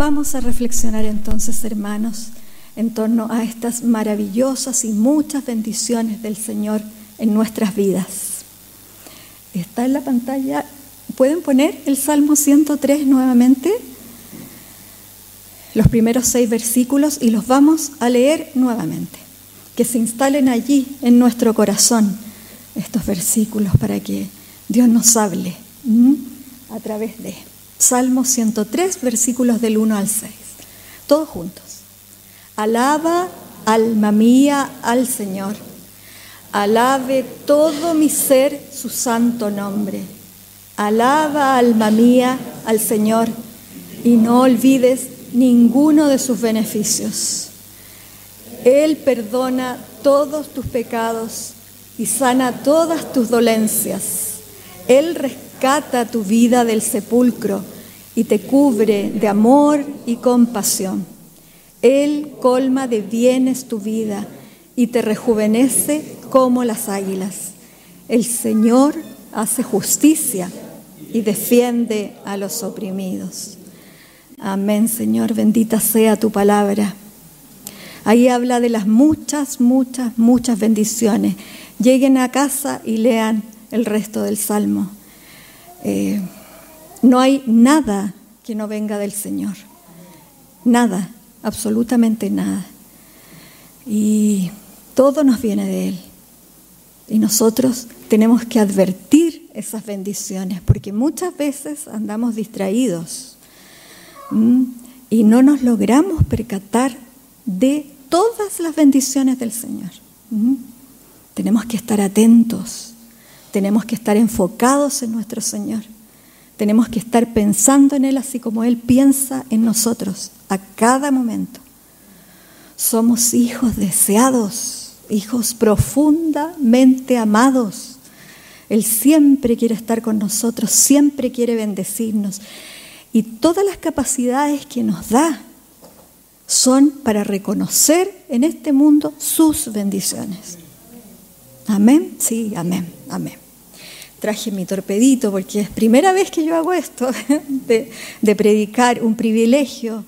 Vamos a reflexionar entonces, hermanos, en torno a estas maravillosas y muchas bendiciones del Señor en nuestras vidas. Está en la pantalla. ¿Pueden poner el Salmo 103 nuevamente? Los primeros seis versículos y los vamos a leer nuevamente. Que se instalen allí en nuestro corazón estos versículos para que Dios nos hable a través de Salmo 103, versículos del 1 al 6. Todos juntos. Alaba, alma mía, al Señor. Alabe todo mi ser su santo nombre. Alaba, alma mía, al Señor y no olvides ninguno de sus beneficios. Él perdona todos tus pecados y sana todas tus dolencias. Él rescata tu vida del sepulcro y te cubre de amor y compasión. Él colma de bienes tu vida y te rejuvenece como las águilas. El Señor hace justicia y defiende a los oprimidos. Amén, Señor, bendita sea tu palabra. Ahí habla de las muchas, muchas, muchas bendiciones. Lleguen a casa y lean el resto del Salmo. Eh, no hay nada que no venga del Señor. Nada, absolutamente nada. Y todo nos viene de Él. Y nosotros tenemos que advertir esas bendiciones, porque muchas veces andamos distraídos y no nos logramos percatar de todas las bendiciones del Señor. Tenemos que estar atentos, tenemos que estar enfocados en nuestro Señor, tenemos que estar pensando en Él así como Él piensa en nosotros a cada momento. Somos hijos deseados, hijos profundamente amados. Él siempre quiere estar con nosotros, siempre quiere bendecirnos. Y todas las capacidades que nos da son para reconocer en este mundo sus bendiciones. Amén, sí, amén, amén. Traje mi torpedito porque es primera vez que yo hago esto, de, predicar, un privilegio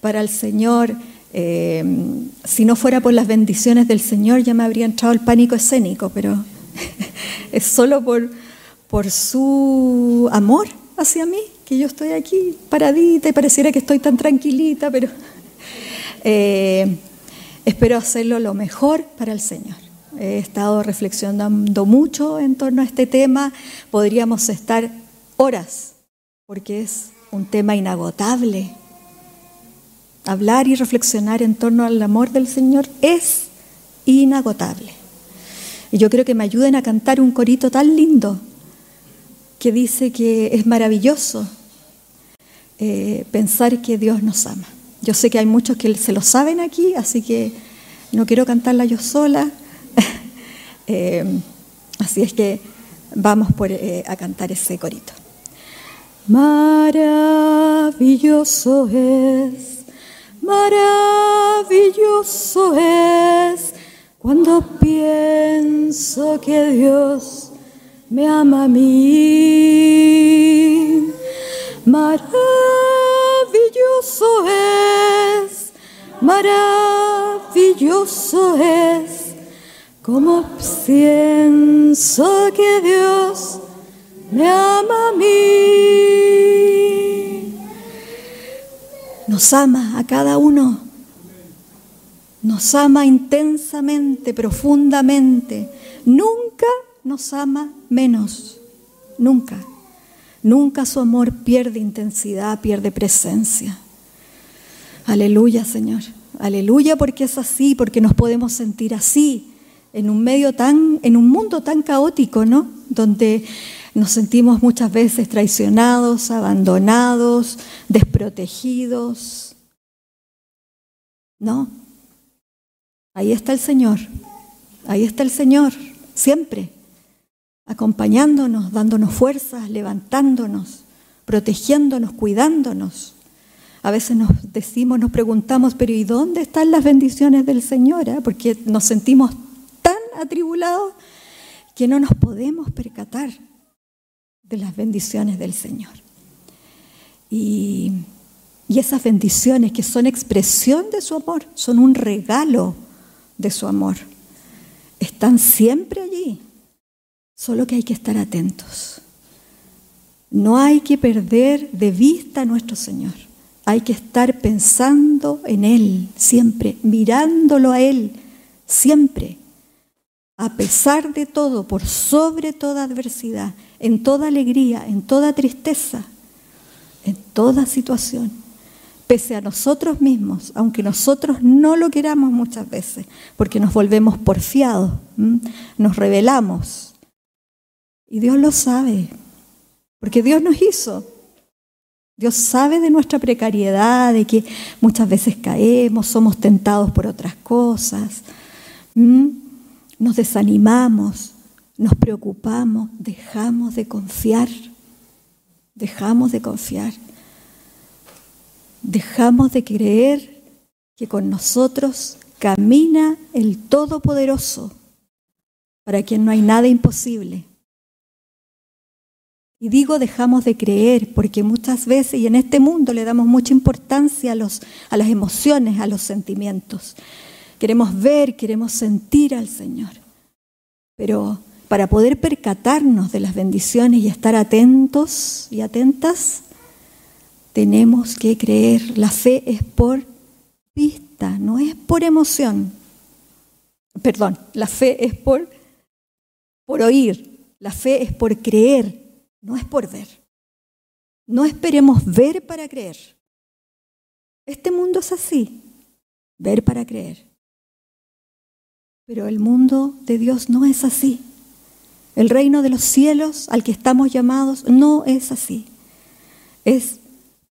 para el Señor. Eh, si no fuera por las bendiciones del Señor ya me habría entrado el pánico escénico, pero es solo por, su amor hacia mí que yo estoy aquí paradita y pareciera que estoy tan tranquilita, pero eh, espero hacerlo lo mejor para el Señor. He estado reflexionando mucho en torno a este tema, podríamos estar horas, porque es un tema inagotable. Hablar y reflexionar en torno al amor del Señor es inagotable. Y yo creo que me ayuden a cantar un corito tan lindo que dice que es maravilloso eh, pensar que Dios nos ama. Yo sé que hay muchos que se lo saben aquí, así que no quiero cantarla yo sola. Eh, así es que vamos eh, a cantar ese corito. Maravilloso es, maravilloso es cuando pienso que Dios me ama a mí. Maravilloso es, maravilloso es, como pienso que Dios me ama a mí. Nos ama a cada uno, nos ama intensamente, profundamente, nunca nos ama menos, nunca. Nunca su amor pierde intensidad, pierde presencia. Aleluya, Señor. Aleluya porque es así, porque nos podemos sentir así en un medio tan en un mundo tan caótico, ¿no? Donde nos sentimos muchas veces traicionados, abandonados, desprotegidos. No. Ahí está el Señor. Ahí está el Señor, siempre acompañándonos, dándonos fuerzas, levantándonos, protegiéndonos, cuidándonos. A veces nos decimos, nos preguntamos, pero ¿y dónde están las bendiciones del Señor? Ah? Porque nos sentimos atribulados que no nos podemos percatar de las bendiciones del Señor. Y Y esas bendiciones que son expresión de su amor, son un regalo de su amor, están siempre allí. Solo que hay que estar atentos. No hay que perder de vista a nuestro Señor. Hay que estar pensando en Él siempre, mirándolo a Él siempre, a pesar de todo, por sobre toda adversidad, en toda alegría, en toda tristeza, en toda situación, pese a nosotros mismos, aunque nosotros no lo queramos muchas veces, porque nos volvemos porfiados, nos rebelamos. Y Dios lo sabe, porque Dios nos hizo. Dios sabe de nuestra precariedad, de que muchas veces caemos, somos tentados por otras cosas, nos desanimamos, nos preocupamos, dejamos de confiar, dejamos de confiar, dejamos de creer que con nosotros camina el Todopoderoso, para quien no hay nada imposible. Y digo dejamos de creer porque muchas veces y en este mundo le damos mucha importancia a, los, a las emociones, a los sentimientos. Queremos ver, queremos sentir al Señor. Pero para poder percatarnos de las bendiciones y estar atentos y atentas, tenemos que creer. La fe es por vista, no es por emoción. Perdón, la fe es por, por oír, la fe es por creer, no es por ver. No esperemos ver para creer. Este mundo es así, ver para creer. Pero el mundo de Dios no es así. El reino de los cielos al que estamos llamados no es así. Es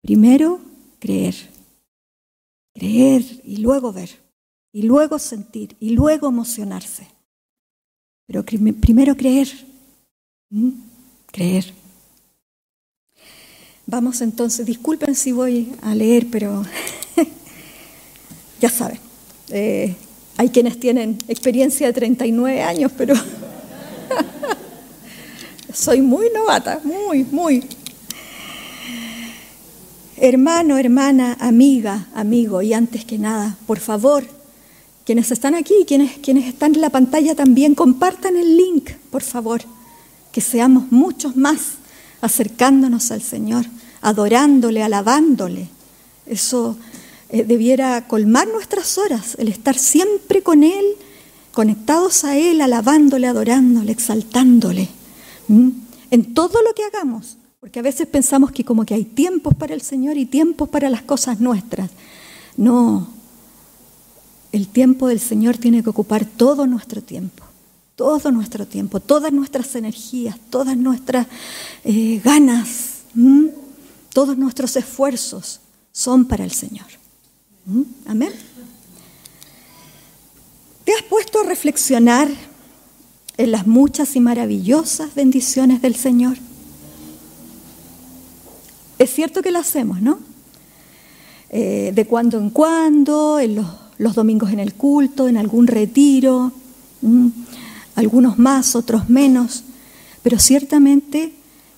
primero creer. Creer y luego ver. Y luego sentir y luego emocionarse. Pero primero creer. ¿Mm? creer. Vamos entonces, disculpen si voy a leer, pero ya saben, eh, hay quienes tienen experiencia de 39 años, pero soy muy novata, muy, muy. Hermano, hermana, amiga, amigo, y antes que nada, por favor, quienes están aquí, quienes, quienes están en la pantalla también, compartan el link, por favor que seamos muchos más acercándonos al Señor, adorándole, alabándole. Eso eh, debiera colmar nuestras horas, el estar siempre con Él, conectados a Él, alabándole, adorándole, exaltándole, en todo lo que hagamos. Porque a veces pensamos que como que hay tiempos para el Señor y tiempos para las cosas nuestras. No, el tiempo del Señor tiene que ocupar todo nuestro tiempo todo nuestro tiempo, todas nuestras energías, todas nuestras eh, ganas, todos nuestros esfuerzos son para el Señor. Amén. ¿Te has puesto a reflexionar en las muchas y maravillosas bendiciones del Señor? Es cierto que lo hacemos, ¿no? Eh, de cuando en cuando, en los, domingos en el culto, en algún retiro algunos más, otros menos, pero ciertamente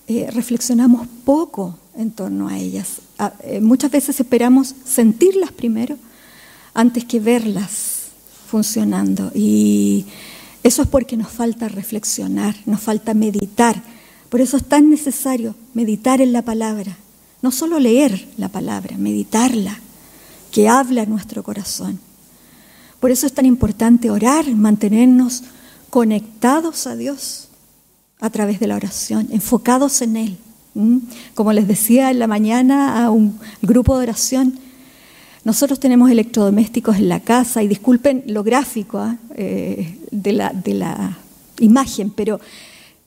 eh, reflexionamos poco en torno a ellas. Ah, eh, muchas veces esperamos sentirlas primero antes que verlas funcionando. Y eso es porque nos falta reflexionar, nos falta meditar. Por eso es tan necesario meditar en la palabra. No solo leer la palabra, meditarla, que habla nuestro corazón. Por eso es tan importante orar, mantenernos conectados a Dios a través de la oración, enfocados en Él. Como les decía en la mañana a un grupo de oración, nosotros tenemos electrodomésticos en la casa y disculpen lo gráfico ¿ah? eh, de, la, imagen, pero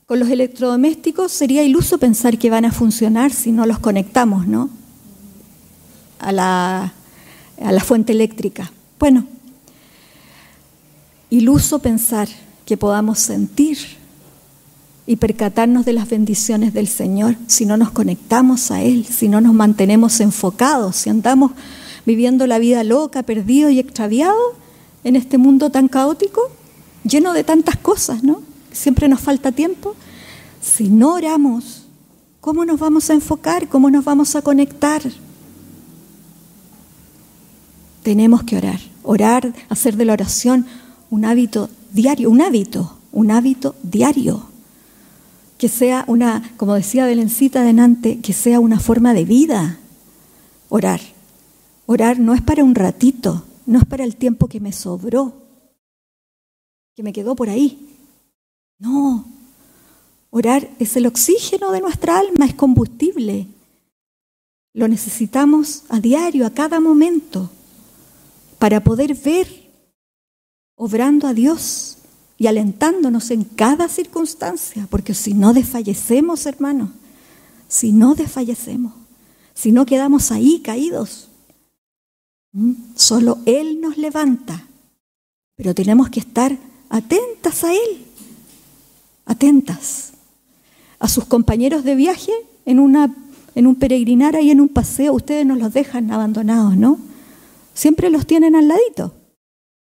con los electrodomésticos sería iluso pensar que van a funcionar si no los conectamos ¿no? a la fuente eléctrica. Bueno, iluso pensar que podamos sentir y percatarnos de las bendiciones del Señor si no nos conectamos a Él, si no nos mantenemos enfocados, si andamos viviendo la vida loca, perdido y extraviado en este mundo tan caótico, lleno de tantas cosas, ¿no? Siempre nos falta tiempo. Si no oramos, ¿cómo nos vamos a enfocar? ¿Cómo nos vamos a conectar? tenemos que orar. Orar, hacer de la oración un hábito diario, un hábito, un hábito diario. Que sea una, como decía Belencita adelante, que sea una forma de vida. Orar. Orar no es para un ratito, no es para el tiempo que me sobró, que me quedó por ahí. No. Orar es el oxígeno de nuestra alma, es combustible. Lo necesitamos a diario, a cada momento, para poder ver obrando a Dios y alentándonos en cada circunstancia, porque si no desfallecemos, hermanos, si no desfallecemos, si no quedamos ahí caídos, solo Él nos levanta, pero tenemos que estar atentas a Él, atentas a sus compañeros de viaje en, una, en un peregrinar y en un paseo, ustedes nos los dejan abandonados, ¿no? Siempre los tienen al ladito.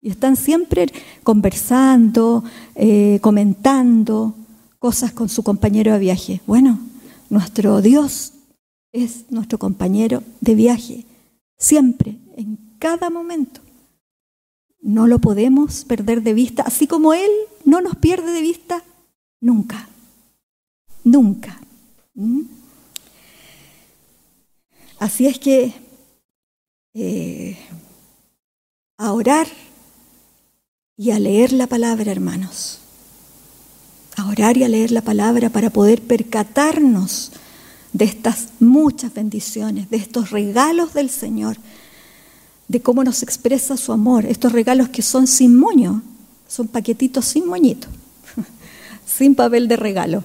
Y están siempre conversando, eh, comentando cosas con su compañero de viaje. Bueno, nuestro Dios es nuestro compañero de viaje, siempre, en cada momento. No lo podemos perder de vista, así como Él no nos pierde de vista nunca, nunca. ¿Mm? Así es que eh, a orar y a leer la palabra, hermanos. A orar y a leer la palabra para poder percatarnos de estas muchas bendiciones, de estos regalos del Señor, de cómo nos expresa su amor, estos regalos que son sin moño, son paquetitos sin moñito, sin papel de regalo,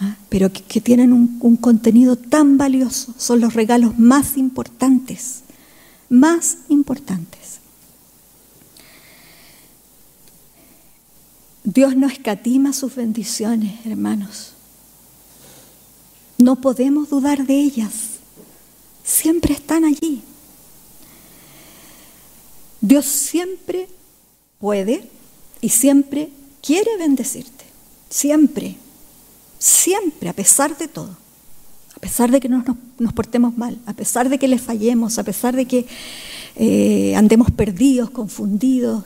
¿ah? pero que, tienen un contenido tan valioso, son los regalos más importantes, más importantes. Dios no escatima sus bendiciones, hermanos. No podemos dudar de ellas. Siempre están allí. Dios siempre puede y siempre quiere bendecirte. Siempre. Siempre, a pesar de todo. A pesar de que no nos, portemos mal, a pesar de que le fallemos, a pesar de que eh, andemos perdidos, confundidos.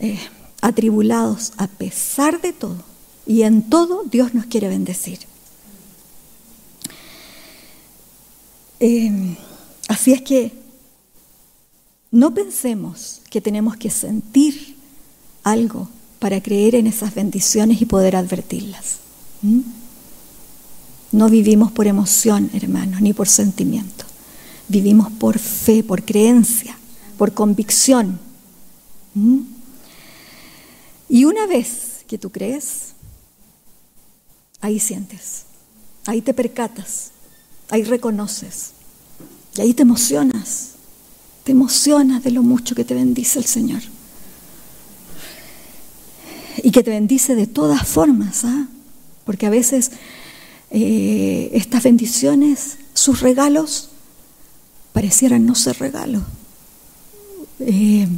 Eh, atribulados a pesar de todo. Y en todo Dios nos quiere bendecir. Eh, así es que no pensemos que tenemos que sentir algo para creer en esas bendiciones y poder advertirlas. No vivimos por emoción, hermanos, ni por sentimiento. Vivimos por fe, por creencia, por convicción. Y una vez que tú crees, ahí sientes, ahí te percatas, ahí reconoces, y ahí te emocionas, te emocionas de lo mucho que te bendice el Señor. Y que te bendice de todas formas, ¿ah? porque a veces eh, estas bendiciones, sus regalos, parecieran no ser regalos. Eh,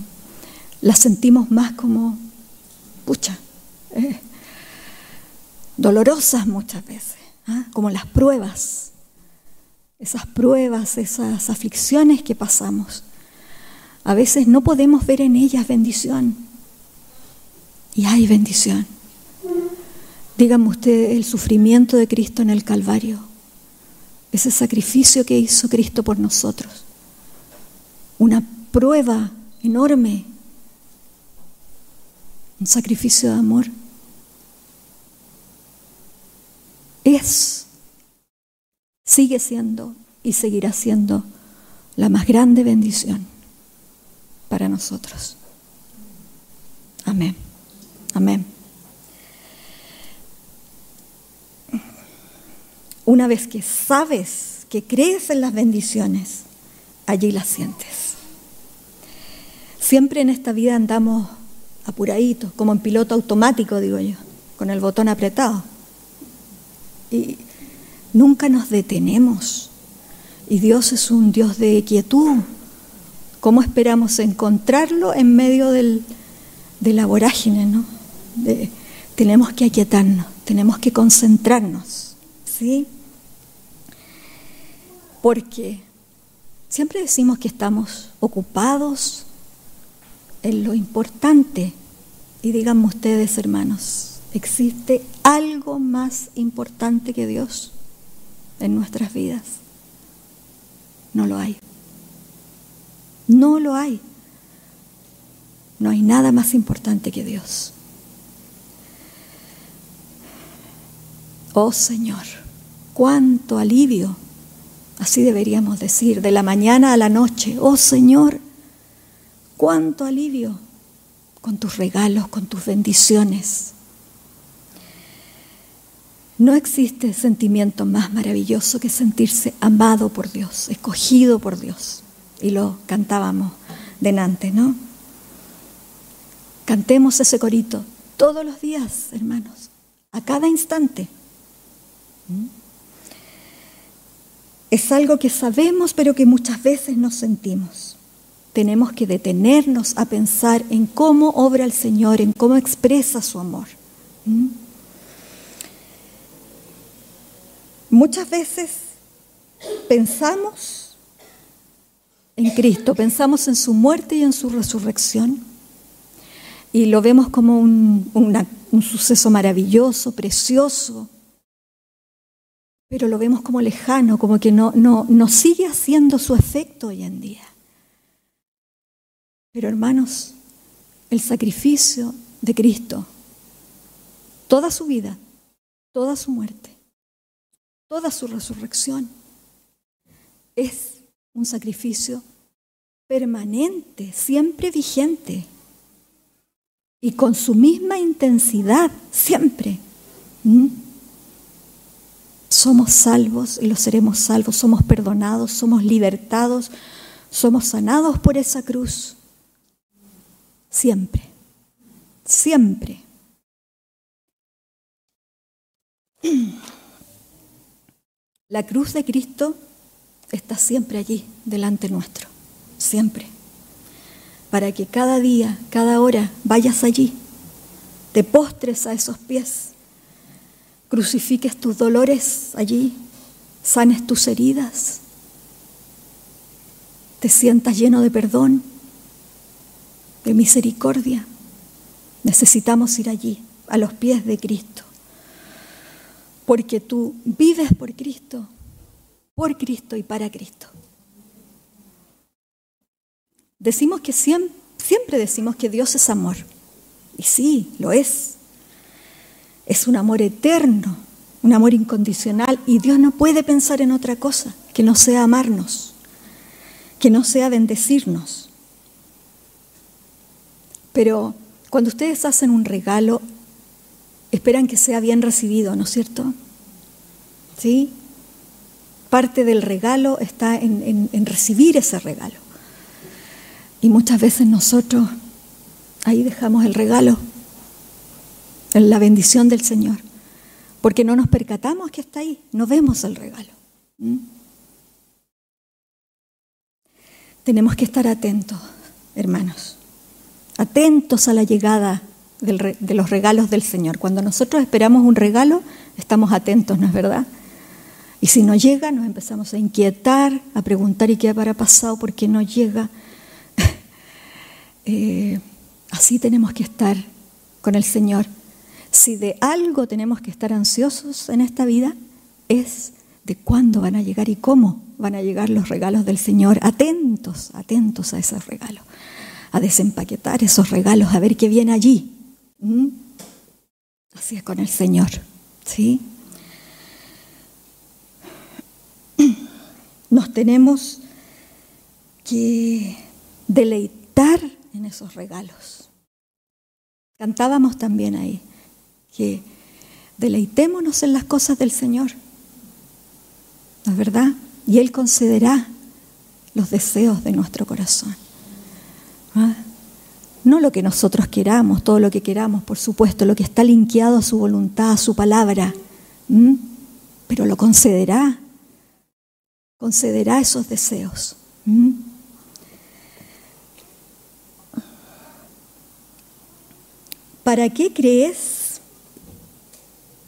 las sentimos más como pucha, eh, dolorosas muchas veces, ¿ah? como las pruebas, esas pruebas, esas aflicciones que pasamos. A veces no podemos ver en ellas bendición. Y hay bendición. Dígame usted el sufrimiento de Cristo en el Calvario, ese sacrificio que hizo Cristo por nosotros. Una prueba enorme un sacrificio de amor, es, sigue siendo y seguirá siendo la más grande bendición para nosotros. Amén. Amén. Una vez que sabes que crees en las bendiciones, allí las sientes. Siempre en esta vida andamos apuradito, como en piloto automático, digo yo, con el botón apretado. Y nunca nos detenemos. Y Dios es un Dios de quietud. ¿Cómo esperamos encontrarlo en medio del, de la vorágine? ¿no? tenemos que aquietarnos, tenemos que concentrarnos. ¿sí? Porque siempre decimos que estamos ocupados en lo importante. Y díganme ustedes, hermanos, ¿existe algo más importante que Dios en nuestras vidas? No lo hay. No lo hay. No hay nada más importante que Dios. Oh Señor, cuánto alivio, así deberíamos decir, de la mañana a la noche. Oh Señor, cuánto alivio con tus regalos, con tus bendiciones. No existe sentimiento más maravilloso que sentirse amado por Dios, escogido por Dios. Y lo cantábamos delante, ¿no? Cantemos ese corito todos los días, hermanos, a cada instante. ¿Mm? Es algo que sabemos, pero que muchas veces no sentimos. Tenemos que detenernos a pensar en cómo obra el Señor, en cómo expresa su amor. ¿Mm? Muchas veces pensamos en Cristo, pensamos en su muerte y en su resurrección y lo vemos como un, suceso maravilloso, precioso, pero lo vemos como lejano, como que no, no, no sigue haciendo su efecto hoy en día. Pero hermanos, el sacrificio de Cristo, toda su vida, toda su muerte, toda su resurrección es un sacrificio permanente, siempre vigente y con su misma intensidad, siempre. ¿Mm? Somos salvos y lo seremos salvos, somos perdonados, somos libertados, somos sanados por esa cruz. Siempre, siempre. La cruz de Cristo está siempre allí, delante nuestro, siempre. Para que cada día, cada hora vayas allí, te postres a esos pies, crucifiques tus dolores allí, sanes tus heridas, te sientas lleno de perdón, de misericordia. Necesitamos ir allí, a los pies de Cristo porque tú vives por Cristo, por Cristo y para Cristo. Decimos que siempre, siempre decimos que Dios es amor. Y sí, lo es. Es un amor eterno, un amor incondicional. Y Dios no puede pensar en otra cosa que no sea amarnos, que no sea bendecirnos. Pero cuando ustedes hacen un regalo, esperan que sea bien recibido, ¿no es cierto? ¿Sí? Parte del regalo está en, recibir ese regalo. Y muchas veces nosotros ahí dejamos el regalo, en la bendición del Señor, porque no nos percatamos que está ahí, no vemos el regalo. Tenemos que estar atentos, hermanos, atentos a la llegada de los regalos del Señor. Cuando nosotros esperamos un regalo, estamos atentos, ¿no es verdad? Y si no llega, nos empezamos a inquietar, a preguntar, ¿y qué habrá pasado? ¿Por qué no llega? Eh, así tenemos que estar con el Señor. Si de algo tenemos que estar ansiosos en esta vida, es de cuándo van a llegar y cómo van a llegar los regalos del Señor. Atentos, atentos a esos regalos, a desempaquetar esos regalos, a ver qué viene allí. ¿Mm? Así es con el Señor, ¿sí? Nos tenemos que deleitar en esos regalos. Cantábamos también ahí que deleitémonos en las cosas del Señor. ¿No es verdad? Y Él concederá los deseos de nuestro corazón. ¿Ah? No lo que nosotros queramos, todo lo que queramos, por supuesto, lo que está linkeado a su voluntad, a su palabra, pero lo concederá, concederá esos deseos. ¿Para qué crees?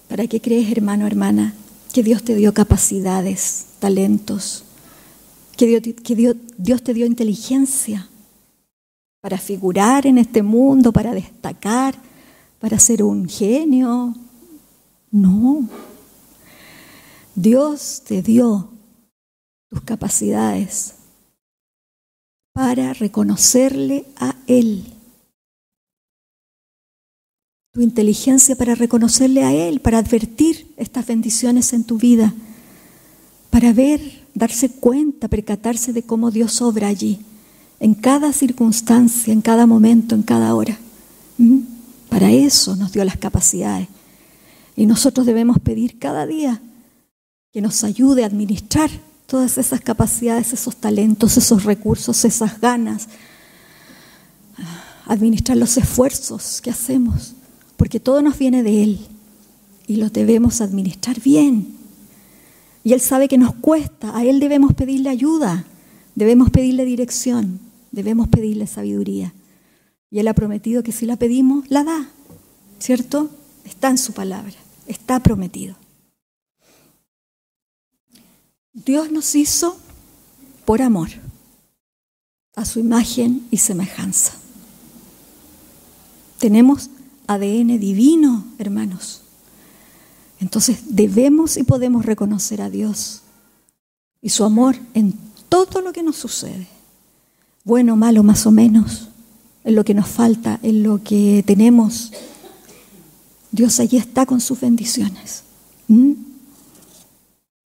¿Para qué crees, hermano, hermana, que Dios te dio capacidades, talentos, que Dios, que Dios te dio inteligencia? Para figurar en este mundo, para destacar, para ser un genio. No. Dios te dio tus capacidades para reconocerle a Él. Tu inteligencia para reconocerle a Él, para advertir estas bendiciones en tu vida, para ver, darse cuenta, percatarse de cómo Dios obra allí, en cada circunstancia, en cada momento, en cada hora. ¿Mm? Para eso nos dio las capacidades. Y nosotros debemos pedir cada día que nos ayude a administrar todas esas capacidades, esos talentos, esos recursos, esas ganas, administrar los esfuerzos que hacemos, porque todo nos viene de Él y lo debemos administrar bien. Y Él sabe que nos cuesta, a Él debemos pedirle ayuda, debemos pedirle dirección, debemos pedirle sabiduría. Y Él ha prometido que si la pedimos, la da, ¿cierto? Está en su palabra, está prometido. Dios nos hizo por amor, a su imagen y semejanza. Tenemos ADN divino, hermanos. Entonces debemos y podemos reconocer a Dios y su amor en todo lo que nos sucede, bueno, malo, más o menos, en lo que nos falta, en lo que tenemos. Dios allí está con sus bendiciones. ¿Mm?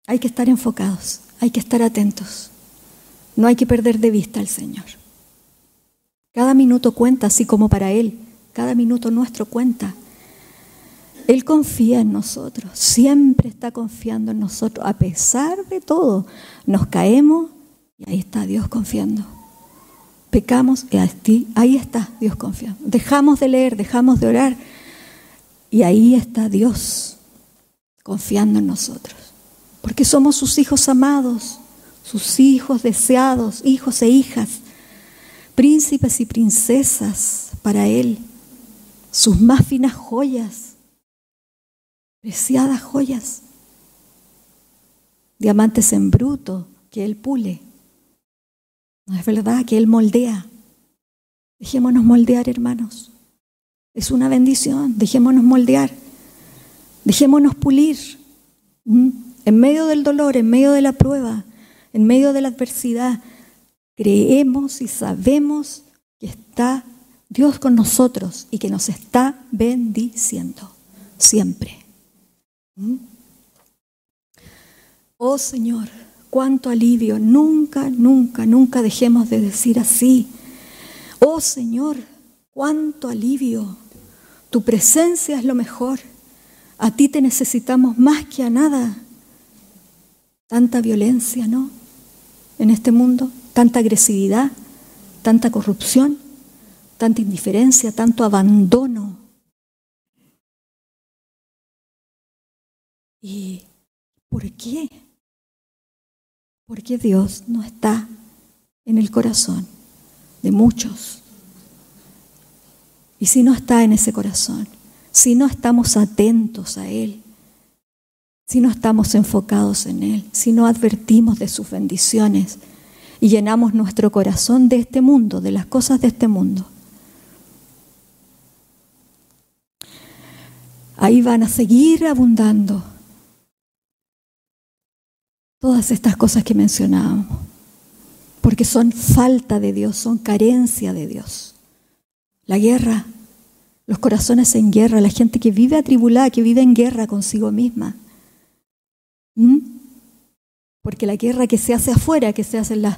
Hay que estar enfocados, hay que estar atentos. No hay que perder de vista al Señor. Cada minuto cuenta, así como para Él. Cada minuto nuestro cuenta. Él confía en nosotros, siempre está confiando en nosotros, a pesar de todo. Nos caemos y ahí está Dios confiando. Pecamos y ahí está Dios confiando. Dejamos de leer, dejamos de orar y ahí está Dios confiando en nosotros porque somos sus hijos amados, sus hijos deseados, hijos e hijas, príncipes y princesas para Él, sus más finas joyas, preciadas joyas, diamantes en bruto que Él pule. No es verdad que Él moldea. Dejémonos moldear, hermanos. Es una bendición. Dejémonos moldear. Dejémonos pulir. En medio del dolor, en medio de la prueba, en medio de la adversidad, creemos y sabemos que está Dios con nosotros y que nos está bendiciendo siempre. Oh Señor, cuánto alivio. Nunca, nunca, nunca dejemos de decir así. Oh Señor, cuánto alivio. Tu presencia es lo mejor. A ti te necesitamos más que a nada tanta violencia, ¿no? En este mundo, tanta agresividad, tanta corrupción, tanta indiferencia, tanto abandono. ¿Y por qué? Porque Dios no está en el corazón de muchos. Y si no está en ese corazón, si no estamos atentos a Él, si no estamos enfocados en Él, si no advertimos de sus bendiciones y llenamos nuestro corazón de este mundo, de las cosas de este mundo. Ahí van a seguir abundando todas estas cosas que mencionábamos, porque son falta de Dios, son carencia de Dios. La guerra, los corazones en guerra, la gente que vive atribulada, que vive en guerra consigo misma ¿Mm? Porque la guerra que se hace afuera, que se hace en las,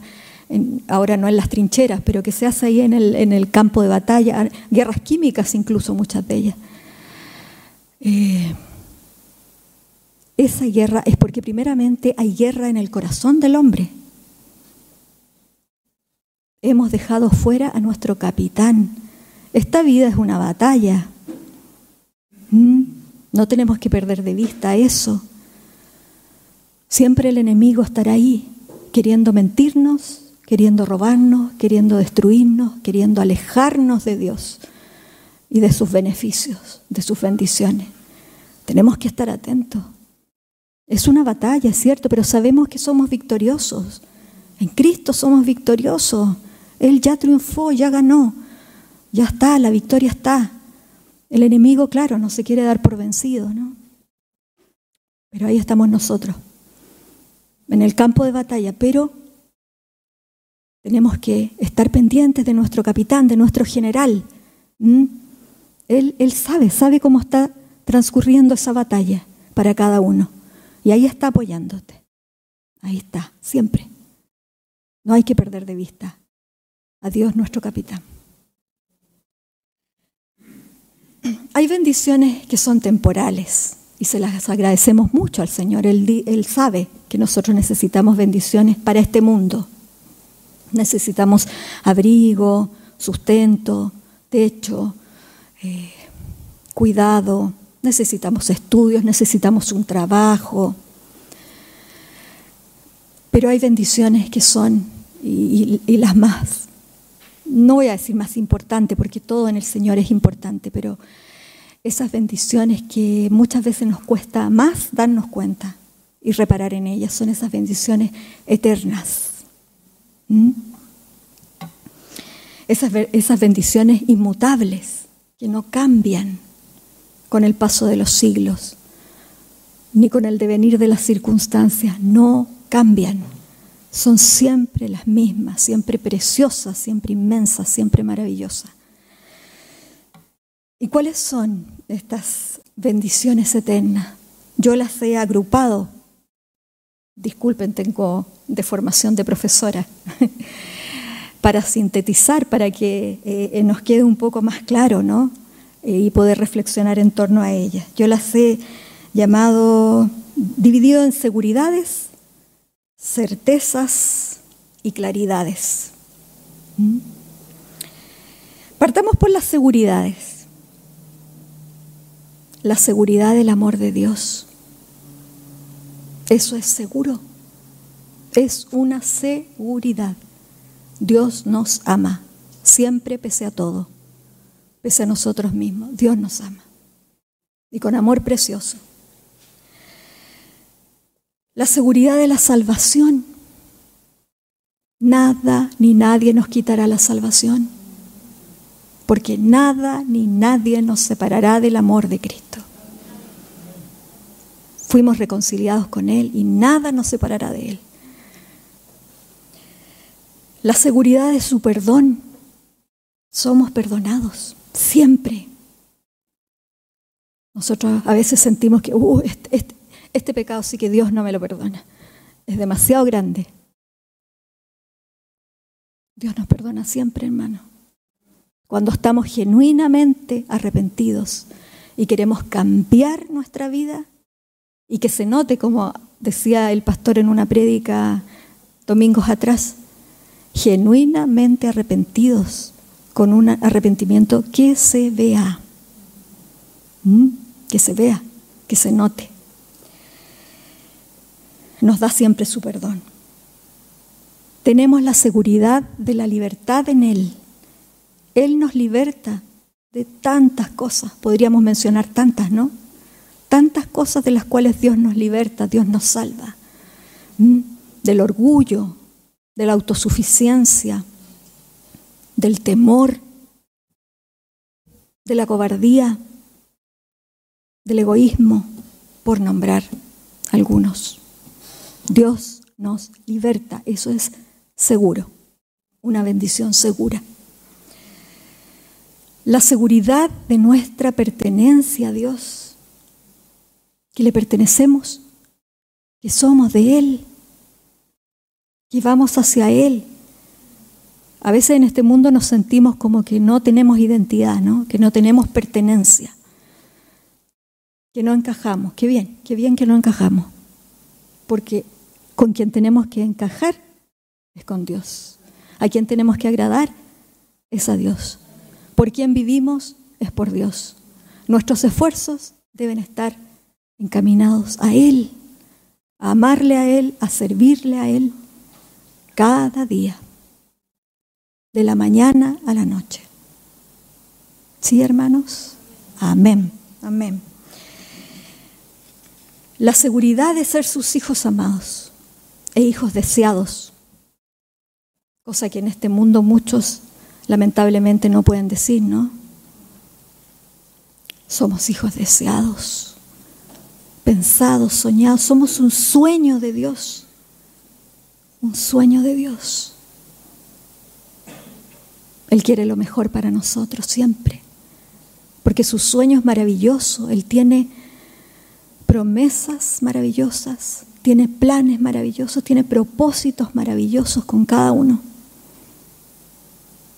ahora no en las trincheras, pero que se hace ahí en el, campo de batalla, guerras químicas incluso, muchas de ellas. Eh, esa guerra es porque primeramente hay guerra en el corazón del hombre. Hemos dejado fuera a nuestro capitán. Esta vida es una batalla. ¿Mm? No tenemos que perder de vista eso. Siempre el enemigo estará ahí, queriendo mentirnos, queriendo robarnos, queriendo destruirnos, queriendo alejarnos de Dios y de sus beneficios, de sus bendiciones. Tenemos que estar atentos. Es una batalla, es cierto, pero sabemos que somos victoriosos. En Cristo somos victoriosos. Él ya triunfó, ya ganó. Ya está, la victoria está. El enemigo, claro, no se quiere dar por vencido, ¿no? Pero ahí estamos nosotros, en el campo de batalla, pero tenemos que estar pendientes de nuestro capitán, de nuestro general. Él, él sabe, sabe cómo está transcurriendo esa batalla para cada uno. Y ahí está apoyándote. Ahí está, siempre. No hay que perder de vista a Dios nuestro capitán. Hay bendiciones que son temporales y se las agradecemos mucho al Señor. Él, él, sabe que nosotros necesitamos bendiciones para este mundo. Necesitamos abrigo, sustento, techo, eh, cuidado, necesitamos estudios, necesitamos un trabajo. Pero hay bendiciones que son, y, las más, no voy a decir más importante, porque todo en el Señor es importante, pero esas bendiciones que muchas veces nos cuesta más darnos cuenta y reparar en ellas, son esas bendiciones eternas. ¿Mm? Esas bendiciones inmutables que no cambian con el paso de los siglos, ni con el devenir de las circunstancias, no cambian. Son siempre las mismas, siempre preciosas, siempre inmensas, siempre maravillosas. ¿Y cuáles son estas bendiciones eternas? Yo las he agrupado. Disculpen, tengo de formación de profesora. para sintetizar, para que eh, nos quede un poco más claro, ¿no? Eh, y poder reflexionar en torno a ellas. Yo las he llamado, dividido en seguridades, certezas y claridades. ¿Mm? Partamos por las seguridades. La seguridad del amor de Dios. Eso es seguro. Es una seguridad. Dios nos ama, siempre pese a todo, pese a nosotros mismos. Dios nos ama. Y con amor precioso. La seguridad de la salvación. Nada ni nadie nos quitará la salvación, porque nada ni nadie nos separará del amor de Cristo. Fuimos reconciliados con Él y nada nos separará de Él la seguridad de su perdón. Somos perdonados, siempre. Nosotros a veces sentimos que uh, este, este, este pecado sí que Dios no me lo perdona. Es demasiado grande. Dios nos perdona siempre, hermano. Cuando estamos genuinamente arrepentidos y queremos cambiar nuestra vida y que se note, como decía el pastor en una prédica domingos atrás, genuinamente arrepentidos, con un arrepentimiento que se vea, que se vea, que se note. Nos da siempre su perdón. Tenemos la seguridad de la libertad en Él. Él nos liberta de tantas cosas, podríamos mencionar tantas, ¿no? Tantas cosas de las cuales Dios nos liberta, Dios nos salva. Del orgullo, de la autosuficiencia, del temor, de la cobardía, del egoísmo, por nombrar algunos. Dios nos liberta, eso es seguro, una bendición segura. La seguridad de nuestra pertenencia a Dios, que le pertenecemos, que somos de Él, y vamos hacia Él. A veces en este mundo nos sentimos como que no tenemos identidad, ¿no? que no tenemos pertenencia, que no encajamos. Qué bien, qué bien que no encajamos, porque con quien tenemos que encajar es con Dios. A quien tenemos que agradar es a Dios. Por quien vivimos es por Dios. Nuestros esfuerzos deben estar encaminados a Él, a amarle a Él, a servirle a Él cada día, de la mañana a la noche. ¿Sí, hermanos? Amén, amén. La seguridad de ser sus hijos amados e hijos deseados, cosa que en este mundo muchos lamentablemente no pueden decir, ¿no? Somos hijos deseados, pensados, soñados, somos un sueño de Dios, un sueño de Dios. Él quiere lo mejor para nosotros siempre, porque su sueño es maravilloso, Él tiene promesas maravillosas, tiene planes maravillosos, tiene propósitos maravillosos con cada uno.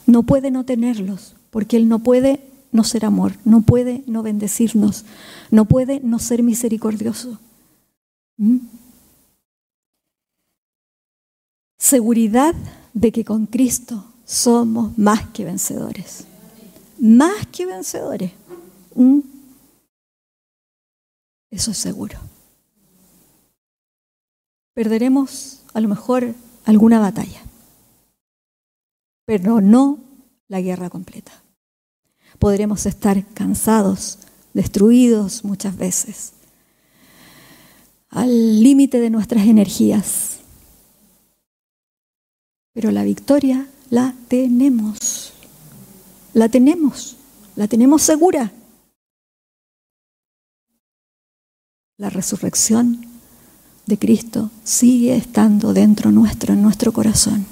No puede no tenerlos, porque Él no puede no ser amor, no puede no bendecirnos, no puede no ser misericordioso. ¿Mm? Seguridad de que con Cristo somos más que vencedores. Más que vencedores. Eso es seguro. Perderemos a lo mejor alguna batalla, pero no la guerra completa. Podremos estar cansados, destruidos muchas veces, al límite de nuestras energías, pero la victoria la tenemos, la tenemos, la tenemos segura. La resurrección de Cristo sigue estando dentro nuestro, en nuestro corazón.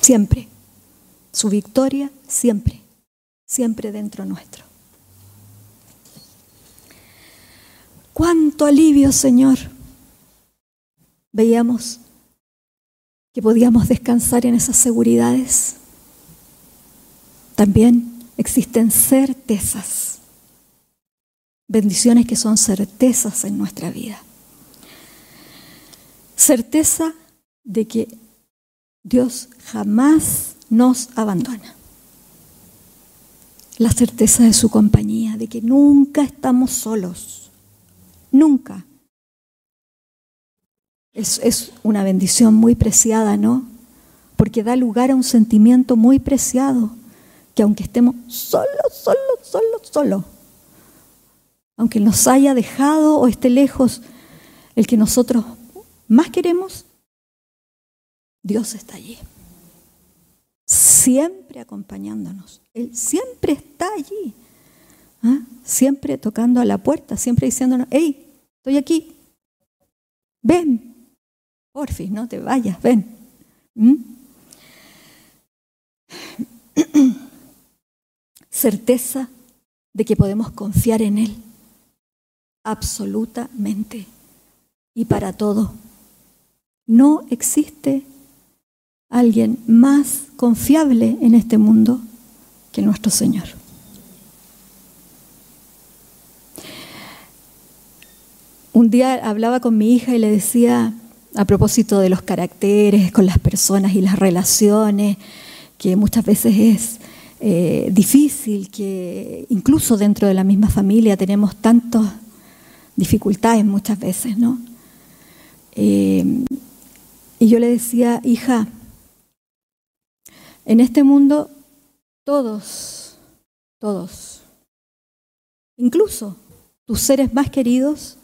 Siempre. Su victoria siempre, siempre dentro nuestro. Cuánto alivio, Señor. Veíamos que podíamos descansar en esas seguridades. También existen certezas bendiciones que son certezas en nuestra vida. Certeza de que Dios jamás nos abandona. La certeza de su compañía, de que nunca estamos solos. Nunca. Es, una bendición muy preciada, ¿no? Porque da lugar a un sentimiento muy preciado, que aunque estemos solos, solos, solos, solos, aunque nos haya dejado o esté lejos el que nosotros más queremos, Dios está allí. Siempre acompañándonos. Él siempre está allí. ¿ah? Siempre tocando a la puerta, siempre diciéndonos, hey, estoy aquí. Ven. Porfis, no te vayas, ven. ¿Mm? Certeza de que podemos confiar en Él absolutamente y para todo. No existe alguien más confiable en este mundo que nuestro Señor. Un día hablaba con mi hija y le decía, a propósito de los caracteres con las personas y las relaciones, que muchas veces es eh, difícil, que incluso dentro de la misma familia tenemos tantos dificultades muchas veces, ¿no? Eh, y yo le decía, hija, en este mundo todos, todos, incluso tus seres más queridos,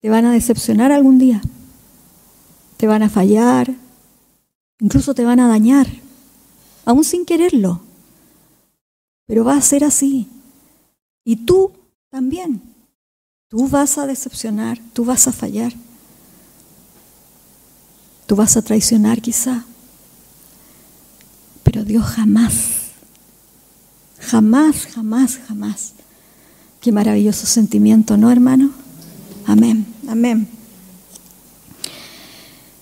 te van a decepcionar algún día, te van a fallar, incluso te van a dañar, aún sin quererlo, pero va a ser así. Y tú también. Tú vas a decepcionar, tú vas a fallar, tú vas a traicionar quizá, pero Dios jamás, jamás, jamás, jamás. Qué maravilloso sentimiento, ¿no, hermano? Amén, amén.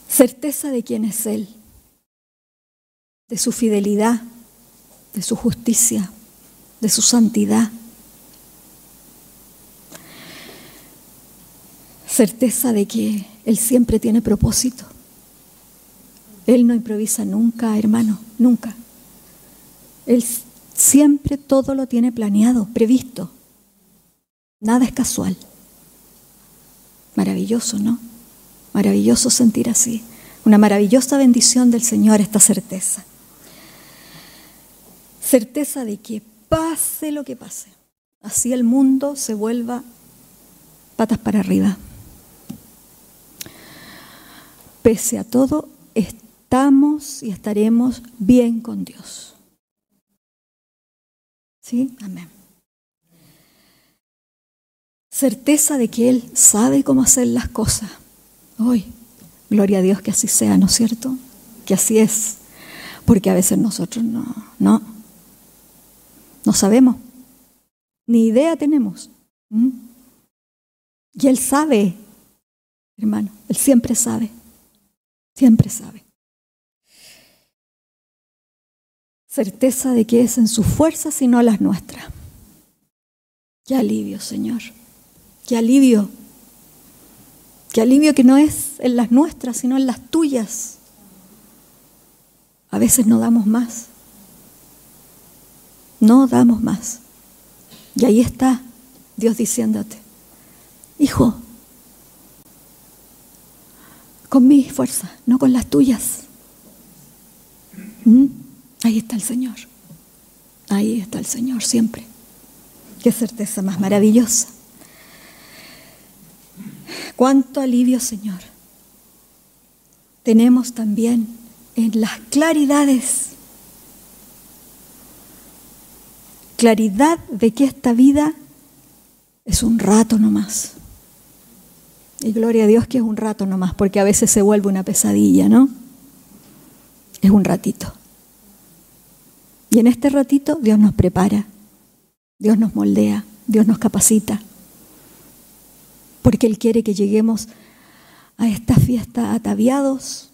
Certeza de quién es Él, de su fidelidad, de su justicia, de su santidad. certeza de que Él siempre tiene propósito. Él no improvisa nunca, hermano, nunca. Él siempre todo lo tiene planeado, previsto. Nada es casual. Maravilloso, ¿no? Maravilloso sentir así. Una maravillosa bendición del Señor, esta certeza. Certeza de que pase lo que pase, así el mundo se vuelva patas para arriba pese a todo, estamos y estaremos bien con Dios. ¿Sí? Amén. Certeza de que Él sabe cómo hacer las cosas. Hoy, gloria a Dios que así sea, ¿no es cierto? Que así es. Porque a veces nosotros no, no, no sabemos, ni idea tenemos. Y Él sabe, hermano, Él siempre sabe, siempre sabe. Certeza de que es en sus fuerzas y no las nuestras. Qué alivio, Señor. Qué alivio. Qué alivio que no es en las nuestras, sino en las tuyas. A veces no damos más. No damos más. Y ahí está Dios diciéndote, hijo, con mi fuerza, no con las tuyas. ¿Mm? Ahí está el Señor. Ahí está el Señor siempre. Qué certeza más maravillosa. Cuánto alivio, Señor. Tenemos también en las claridades. Claridad de que esta vida es un rato nomás. Y gloria a Dios que es un rato nomás, porque a veces se vuelve una pesadilla, ¿no? Es un ratito. Y en este ratito Dios nos prepara, Dios nos moldea, Dios nos capacita, porque Él quiere que lleguemos a esta fiesta ataviados,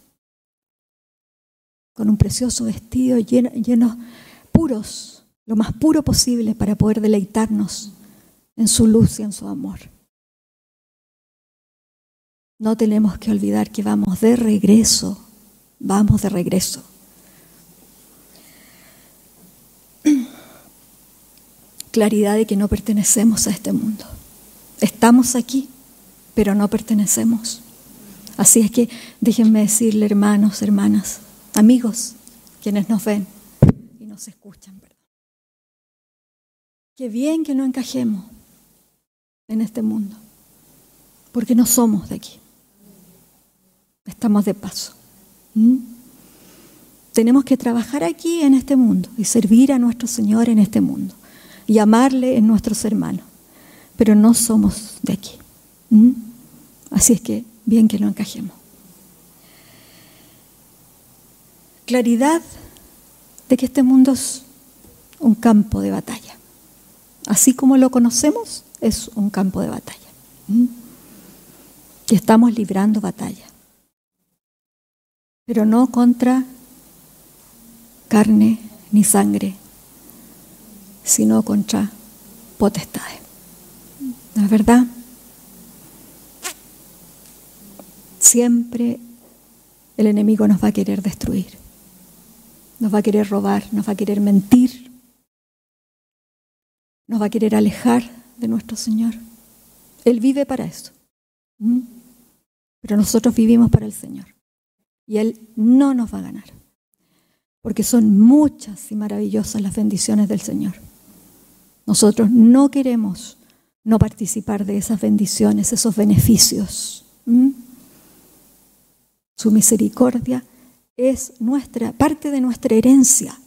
con un precioso vestido, llenos puros, lo más puro posible para poder deleitarnos en su luz y en su amor. No tenemos que olvidar que vamos de regreso, vamos de regreso. Claridad de que no pertenecemos a este mundo. Estamos aquí, pero no pertenecemos. Así es que déjenme decirle, hermanos, hermanas, amigos, quienes nos ven y nos escuchan. Qué bien que no encajemos en este mundo, porque no somos de aquí. Estamos de paso. ¿Mm? Tenemos que trabajar aquí en este mundo y servir a nuestro Señor en este mundo y amarle en nuestros hermanos, pero no somos de aquí. ¿Mm? Así es que bien que lo encajemos. Claridad de que este mundo es un campo de batalla. Así como lo conocemos, es un campo de batalla. ¿Mm? Y estamos librando batalla. Pero no contra carne ni sangre, sino contra potestades. ¿No es verdad? Siempre el enemigo nos va a querer destruir, nos va a querer robar, nos va a querer mentir, nos va a querer alejar de nuestro Señor. Él vive para eso. Pero nosotros vivimos para el Señor. Y Él no nos va a ganar. Porque son muchas y maravillosas las bendiciones del Señor. Nosotros no queremos no participar de esas bendiciones, esos beneficios. Su misericordia es nuestra, parte de nuestra herencia.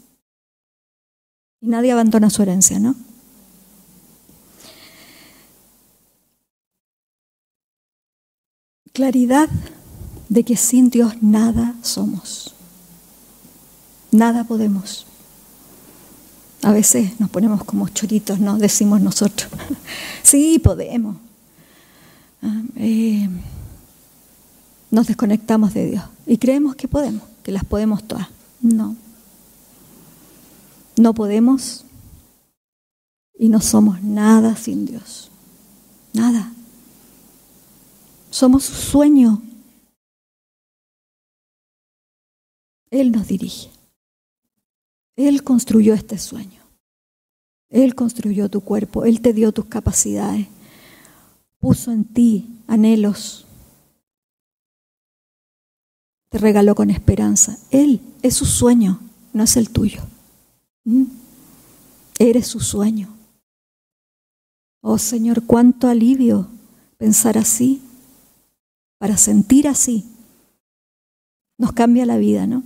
Y nadie abandona su herencia, ¿no? claridad de que sin Dios nada somos. Nada podemos. A veces nos ponemos como choritos, ¿no? Decimos nosotros. sí, podemos. Ah, eh, nos desconectamos de Dios y creemos que podemos, que las podemos todas. No. No podemos y no somos nada sin Dios. Nada. Somos su sueño. Él nos dirige. Él construyó este sueño. Él construyó tu cuerpo. Él te dio tus capacidades. Puso en ti anhelos. Te regaló con esperanza. Él es su sueño, no es el tuyo. ¿Mm? Eres su sueño. Oh Señor, cuánto alivio pensar así para sentir así. Nos cambia la vida, ¿no?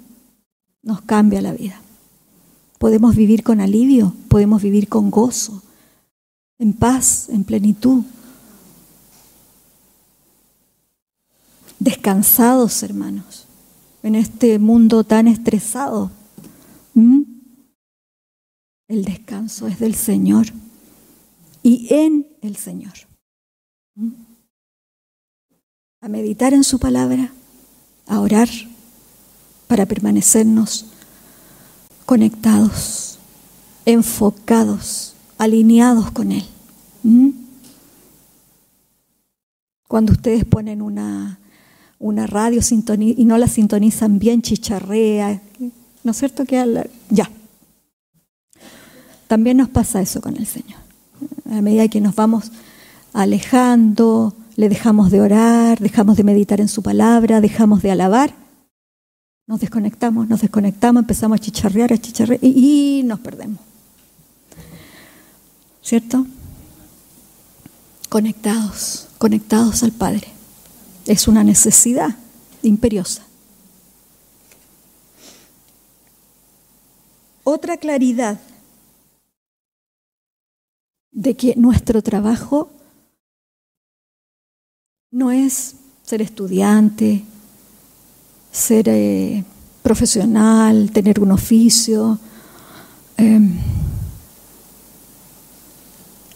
Nos cambia la vida. Podemos vivir con alivio, podemos vivir con gozo, en paz, en plenitud. Descansados, hermanos, en este mundo tan estresado. ¿Mm? El descanso es del Señor y en el Señor. ¿Mm? A meditar en su palabra, a orar para permanecernos conectados, enfocados, alineados con Él. ¿Mm? Cuando ustedes ponen una, una radio y no la sintonizan bien, chicharrea, ¿no es cierto? Que ya. También nos pasa eso con el Señor. A medida que nos vamos alejando, le dejamos de orar, dejamos de meditar en su palabra, dejamos de alabar, nos desconectamos, nos desconectamos, empezamos a chicharrear, a chicharrear y, nos perdemos. ¿Cierto? Conectados, conectados al Padre. Es una necesidad imperiosa. Otra claridad de que nuestro trabajo no es ser estudiante, ser eh, profesional, tener un oficio, em,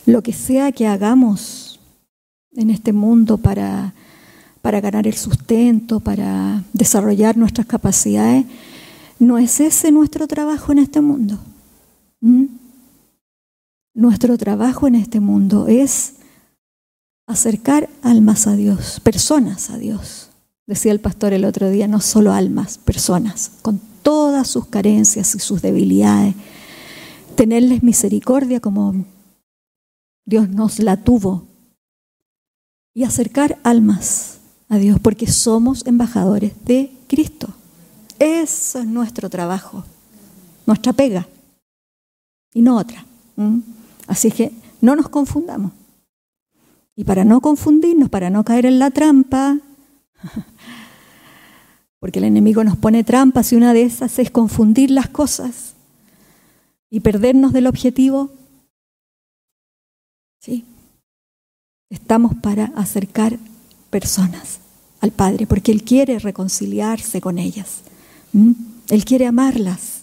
lo que sea que hagamos en este mundo para, para ganar el sustento, para desarrollar nuestras capacidades, no es ese nuestro trabajo en este mundo. ¿Mm? Nuestro trabajo en este mundo es acercar almas a Dios, personas a Dios. Decía el pastor el otro día, no solo almas, personas, con todas sus carencias y sus debilidades. Tenerles misericordia como Dios nos la tuvo. Y acercar almas a Dios, porque somos embajadores de Cristo. Eso es nuestro trabajo, nuestra pega, y no otra. Así que no nos confundamos. Y para no confundirnos, para no caer en la trampa, porque el enemigo nos pone trampas y una de esas es confundir las cosas y perdernos del objetivo. ¿Sí? Estamos para acercar personas al Padre, porque Él quiere reconciliarse con ellas. Él quiere amarlas.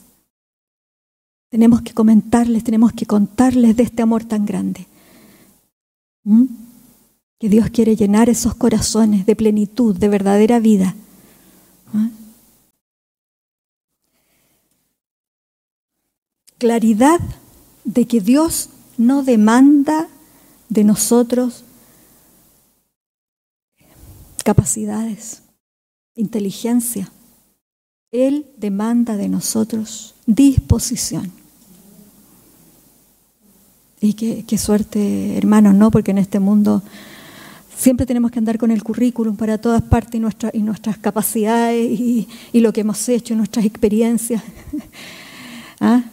Tenemos que comentarles, tenemos que contarles de este amor tan grande. Que Dios quiere llenar esos corazones de plenitud, de verdadera vida. ¿Ah? Claridad de que Dios no demanda de nosotros capacidades, inteligencia. Él demanda de nosotros disposición. Y qué, suerte, hermanos, ¿no? Porque en este mundo Siempre tenemos que andar con el currículum para todas partes y, y nuestras capacidades y, lo que hemos hecho, nuestras experiencias. ¿Ah?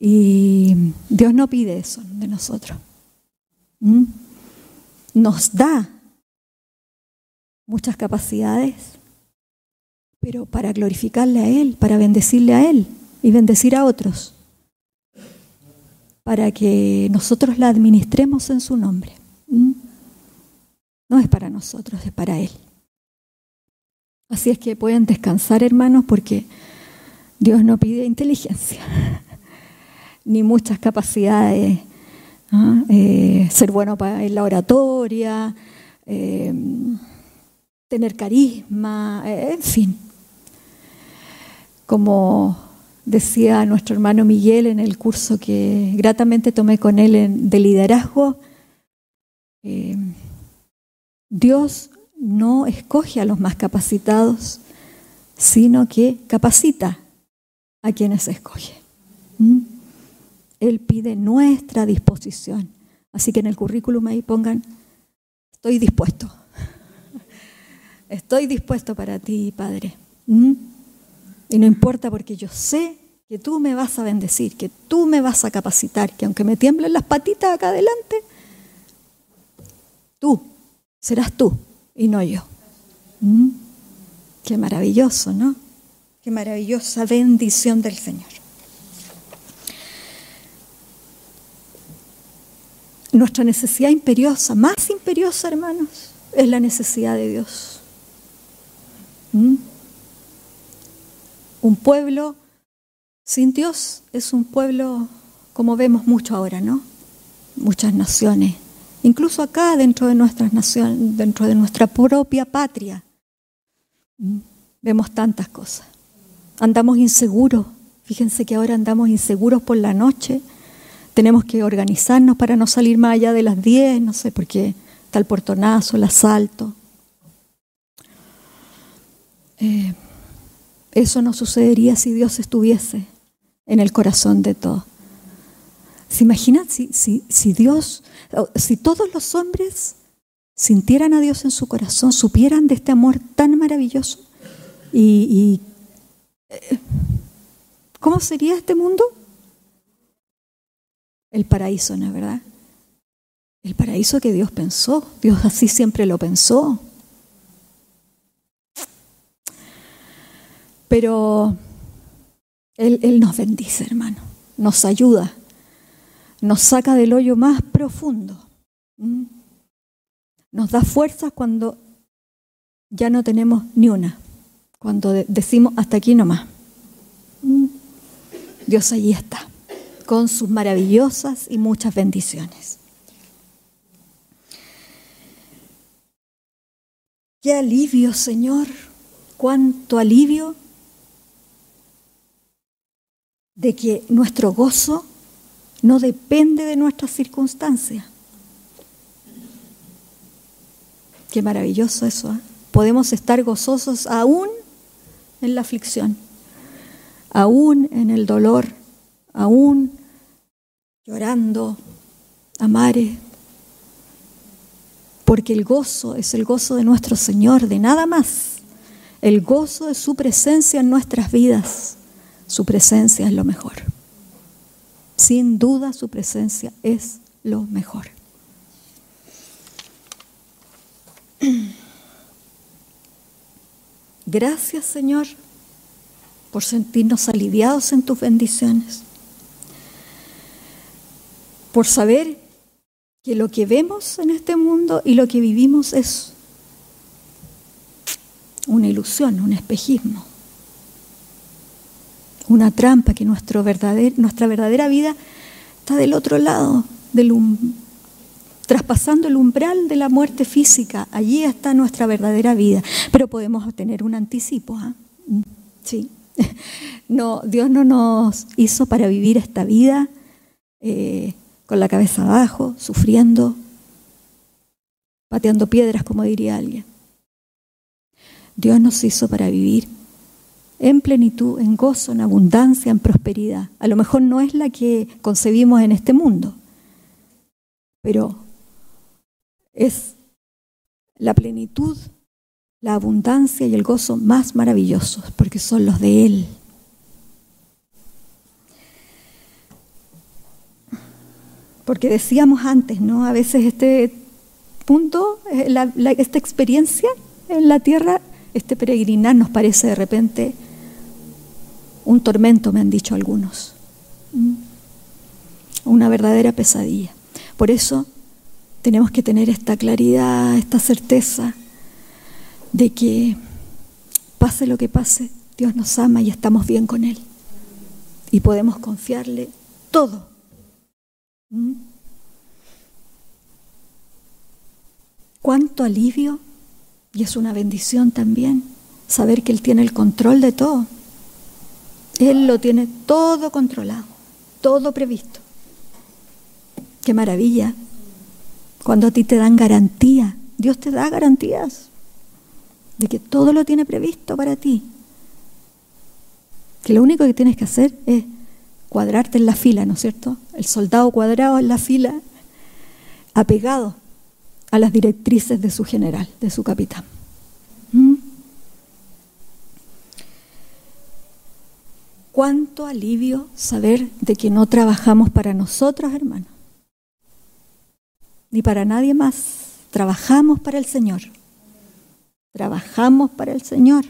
Y Dios no pide eso de nosotros. ¿Mm? Nos da muchas capacidades, pero para glorificarle a Él, para bendecirle a Él y bendecir a otros, para que nosotros la administremos en su nombre. ¿Mm? No es para nosotros, es para Él. Así es que pueden descansar, hermanos, porque Dios no pide inteligencia, ni muchas capacidades, eh, ser bueno en la oratoria, eh, tener carisma, eh, en fin. Como decía nuestro hermano Miguel en el curso que gratamente tomé con él de liderazgo, Dios no escoge a los más capacitados, sino que capacita a quienes escoge. ¿Mm? Él pide nuestra disposición. Así que en el currículum ahí pongan, estoy dispuesto. Estoy dispuesto para ti, Padre. ¿Mm? Y no importa porque yo sé que tú me vas a bendecir, que tú me vas a capacitar, que aunque me tiemblen las patitas acá adelante, tú serás tú y no yo. ¿Mm? Qué maravilloso, ¿no? Qué maravillosa bendición del Señor. Nuestra necesidad imperiosa, más imperiosa, hermanos, es la necesidad de Dios. ¿Mm? Un pueblo sin Dios es un pueblo como vemos mucho ahora, ¿no? Muchas naciones, incluso acá dentro de nuestras naciones, dentro de nuestra propia patria, ¿Mm? vemos tantas cosas. Andamos inseguros, fíjense que ahora andamos inseguros por la noche, tenemos que organizarnos para no salir más allá de las 10, no sé, porque está el portonazo, el asalto. Eh, eso no sucedería si Dios estuviese en el corazón de todos. ¿Se imaginan si, si, Dios, si todos los hombres sintieran a Dios en su corazón, supieran de este amor tan maravilloso? ¿Y, y eh, cómo sería este mundo? el paraíso, ¿no es verdad? El paraíso que Dios pensó, Dios así siempre lo pensó. Pero Él, Él nos bendice, hermano, nos ayuda, nos saca del hoyo más profundo, nos da fuerzas cuando ya no tenemos ni una, cuando decimos hasta aquí nomás. Dios allí está con sus maravillosas y muchas bendiciones. Qué alivio, Señor, cuánto alivio de que nuestro gozo no depende de nuestras circunstancias. Qué maravilloso eso. ¿eh? Podemos estar gozosos aún en la aflicción, aún en el dolor, aún llorando a porque el gozo es el gozo de nuestro Señor, de nada más. El gozo de su presencia en nuestras vidas. Su presencia es lo mejor. Sin duda su presencia es lo mejor. Gracias Señor por sentirnos aliviados en tus bendiciones por saber que lo que vemos en este mundo y lo que vivimos es una ilusión, un espejismo, una trampa, que nuestra verdadera vida está del otro lado, del traspasando el umbral de la muerte física. Allí está nuestra verdadera vida, pero podemos tener un anticipo. ¿ah? Sí. No, Dios no nos hizo para vivir esta vida eh, con la cabeza abajo, sufriendo, pateando piedras, como diría alguien. Dios nos hizo para vivir en plenitud, en gozo, en abundancia, en prosperidad. A lo mejor no es la que concebimos en este mundo, pero es la plenitud, la abundancia y el gozo más maravillosos, porque son los de Él. Porque decíamos antes, ¿no? A veces este punto, eh, esta experiencia en la tierra, este peregrinar nos parece de repente un tormento, me han dicho algunos. ¿Mm? Una verdadera pesadilla. Por eso tenemos que tener esta claridad, esta certeza de que pase lo que pase, Dios nos ama y estamos bien con Él. Y podemos confiarle todo ¿Mm? Cuánto alivio, y es una bendición también, saber que Él tiene el control de todo. Él lo tiene todo controlado, todo previsto. Qué maravilla. Cuando a ti te dan garantía, Dios te da garantías de que todo lo tiene previsto para ti. Que lo único que tienes que hacer es cuadrarte en la fila, ¿no es cierto? El soldado cuadrado en la fila, apegado a las directrices de su general, de su capitán. ¿Mm? Cuánto alivio saber de que no trabajamos para nosotros, hermanos, ni para nadie más. Trabajamos para el Señor. Trabajamos para el Señor.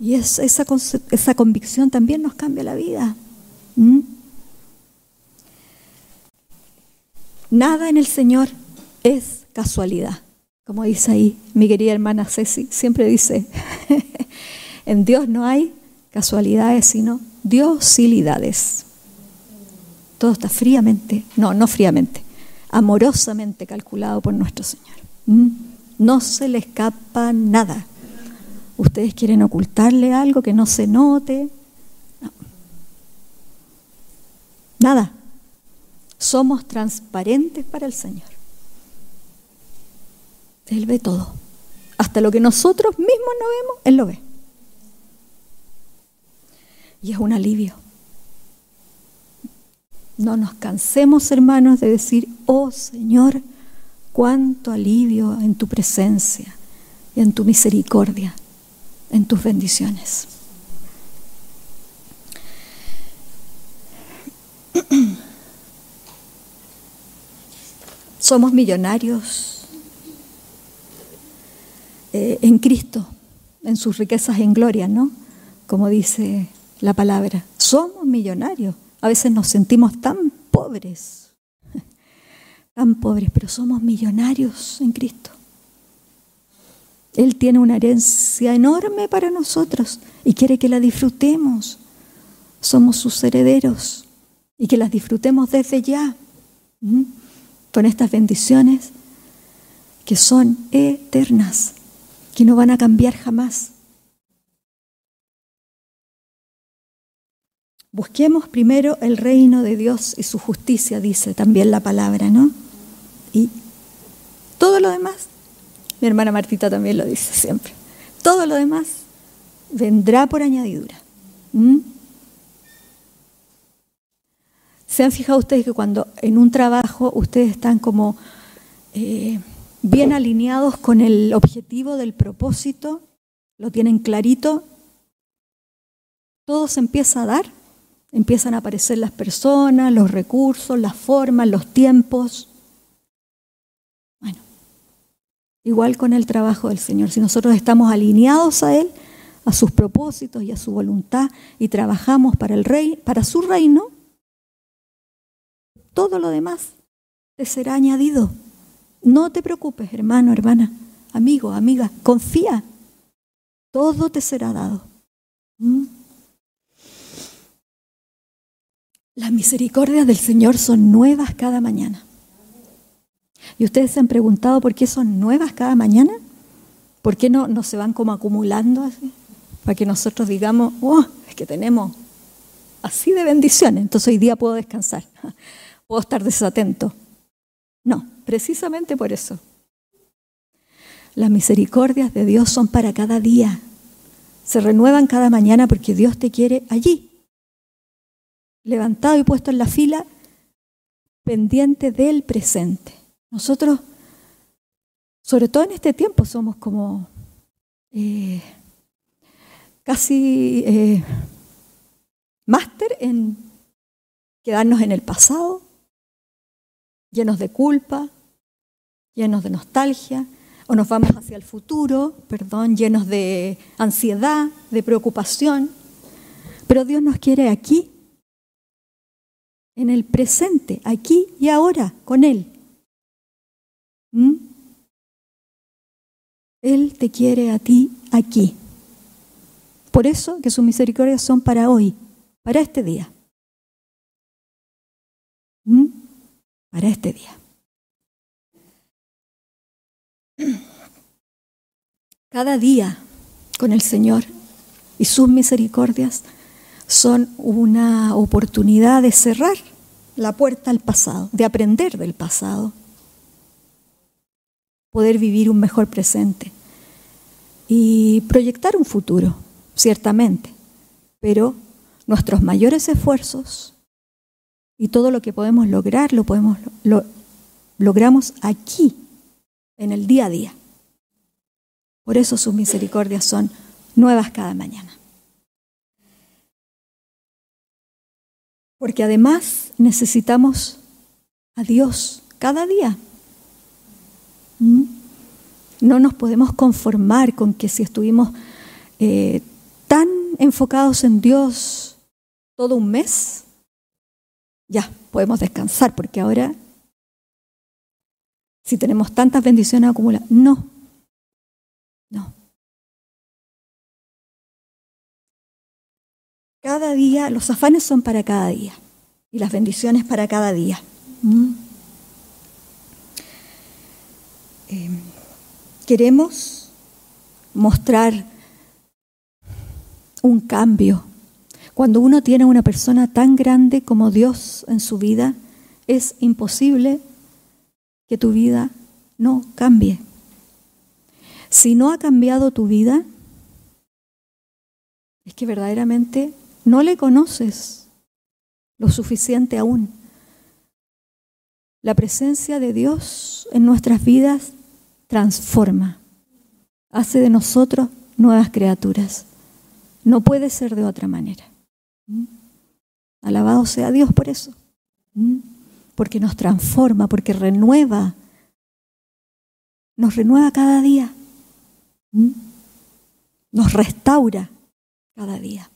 Y esa, esa convicción también nos cambia la vida. ¿Mm? Nada en el Señor es casualidad. Como dice ahí mi querida hermana Ceci, siempre dice, en Dios no hay casualidades, sino diosilidades. Todo está fríamente, no, no fríamente, amorosamente calculado por nuestro Señor. ¿Mm? No se le escapa nada. Ustedes quieren ocultarle algo que no se note. Nada. Somos transparentes para el Señor. Él ve todo. Hasta lo que nosotros mismos no vemos, Él lo ve. Y es un alivio. No nos cansemos, hermanos, de decir, oh Señor, cuánto alivio en tu presencia y en tu misericordia, en tus bendiciones. Somos millonarios eh, en Cristo, en sus riquezas en gloria, ¿no? Como dice la palabra. Somos millonarios. A veces nos sentimos tan pobres, tan pobres, pero somos millonarios en Cristo. Él tiene una herencia enorme para nosotros y quiere que la disfrutemos. Somos sus herederos y que las disfrutemos desde ya, con estas bendiciones que son eternas, que no van a cambiar jamás. Busquemos primero el reino de Dios y su justicia, dice también la palabra, ¿no? Y todo lo demás, mi hermana Martita también lo dice siempre, todo lo demás vendrá por añadidura. ¿Se han fijado ustedes que cuando en un trabajo ustedes están como eh, bien alineados con el objetivo del propósito, lo tienen clarito, todo se empieza a dar? Empiezan a aparecer las personas, los recursos, las formas, los tiempos. Bueno, igual con el trabajo del Señor. Si nosotros estamos alineados a Él, a sus propósitos y a su voluntad y trabajamos para el rey, para su reino, todo lo demás te será añadido. No te preocupes, hermano, hermana, amigo, amiga, confía. Todo te será dado. ¿Mm? Las misericordias del Señor son nuevas cada mañana. ¿Y ustedes se han preguntado por qué son nuevas cada mañana? ¿Por qué no, no se van como acumulando así? Para que nosotros digamos, oh, es que tenemos así de bendiciones, entonces hoy día puedo descansar, puedo estar desatento. No, precisamente por eso. Las misericordias de Dios son para cada día. Se renuevan cada mañana porque Dios te quiere allí, levantado y puesto en la fila, pendiente del presente. Nosotros, sobre todo en este tiempo, somos como eh, casi eh, máster en quedarnos en el pasado, llenos de culpa, llenos de nostalgia, o nos vamos hacia el futuro, perdón, llenos de ansiedad, de preocupación. Pero Dios nos quiere aquí en el presente, aquí y ahora, con Él. ¿Mm? Él te quiere a ti aquí. Por eso que sus misericordias son para hoy, para este día. ¿Mm? Para este día. Cada día con el Señor y sus misericordias son una oportunidad de cerrar la puerta al pasado, de aprender del pasado, poder vivir un mejor presente y proyectar un futuro, ciertamente, pero nuestros mayores esfuerzos y todo lo que podemos lograr lo podemos lo, logramos aquí en el día a día. Por eso sus misericordias son nuevas cada mañana. Porque además necesitamos a Dios cada día. ¿Mm? No nos podemos conformar con que si estuvimos eh, tan enfocados en Dios todo un mes, ya podemos descansar porque ahora, si tenemos tantas bendiciones acumuladas, no, no. Cada día, los afanes son para cada día y las bendiciones para cada día. ¿Mm? Eh, queremos mostrar un cambio. Cuando uno tiene una persona tan grande como Dios en su vida, es imposible que tu vida no cambie. Si no ha cambiado tu vida, es que verdaderamente no le conoces lo suficiente aún. La presencia de Dios en nuestras vidas transforma, hace de nosotros nuevas criaturas. No puede ser de otra manera. ¿Mm? Alabado sea Dios por eso. ¿Mm? Porque nos transforma, porque renueva. Nos renueva cada día. ¿Mm? Nos restaura cada día.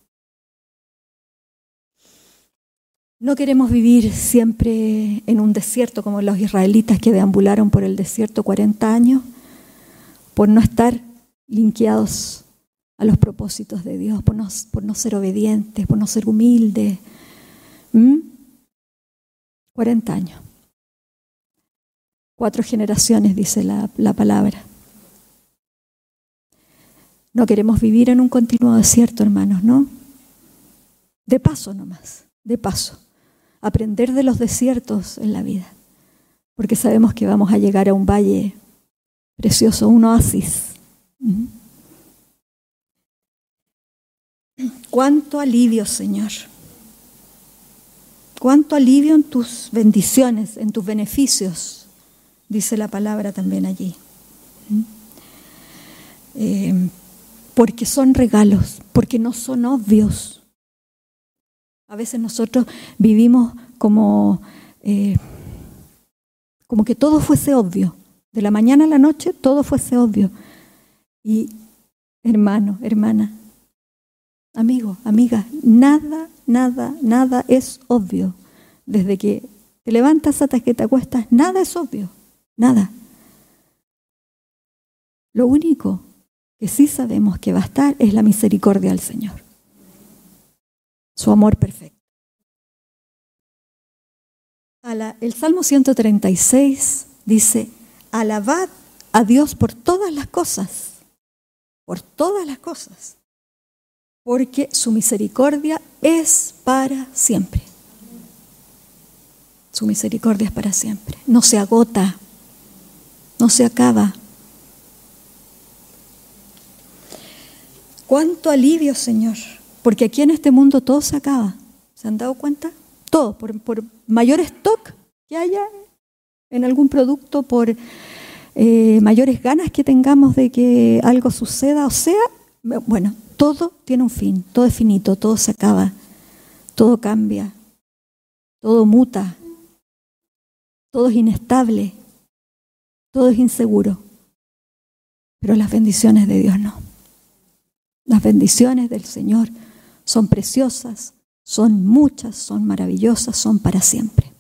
No queremos vivir siempre en un desierto como los israelitas que deambularon por el desierto 40 años por no estar linkeados a los propósitos de Dios, por no, por no ser obedientes, por no ser humildes. 40 años. Cuatro generaciones, dice la, la palabra. No queremos vivir en un continuo desierto, hermanos, ¿no? De paso nomás, de paso. Aprender de los desiertos en la vida, porque sabemos que vamos a llegar a un valle precioso, un oasis. Cuánto alivio, Señor. Cuánto alivio en tus bendiciones, en tus beneficios, dice la palabra también allí. Eh, porque son regalos, porque no son obvios. A veces nosotros vivimos como, eh, como que todo fuese obvio. De la mañana a la noche todo fuese obvio. Y hermano, hermana, amigo, amiga, nada, nada, nada es obvio. Desde que te levantas hasta que te acuestas, nada es obvio, nada. Lo único que sí sabemos que va a estar es la misericordia del Señor, su amor perfecto. el Salmo 136 dice, alabad a Dios por todas las cosas, por todas las cosas, porque su misericordia es para siempre. Su misericordia es para siempre, no se agota, no se acaba. Cuánto alivio, Señor, porque aquí en este mundo todo se acaba. ¿Se han dado cuenta? Todo, por, mayor stock que haya en algún producto, por eh, mayores ganas que tengamos de que algo suceda, o sea, bueno, todo tiene un fin, todo es finito, todo se acaba, todo cambia, todo muta, todo es inestable, todo es inseguro, pero las bendiciones de Dios no. Las bendiciones del Señor son preciosas, son muchas, son maravillosas, son para siempre.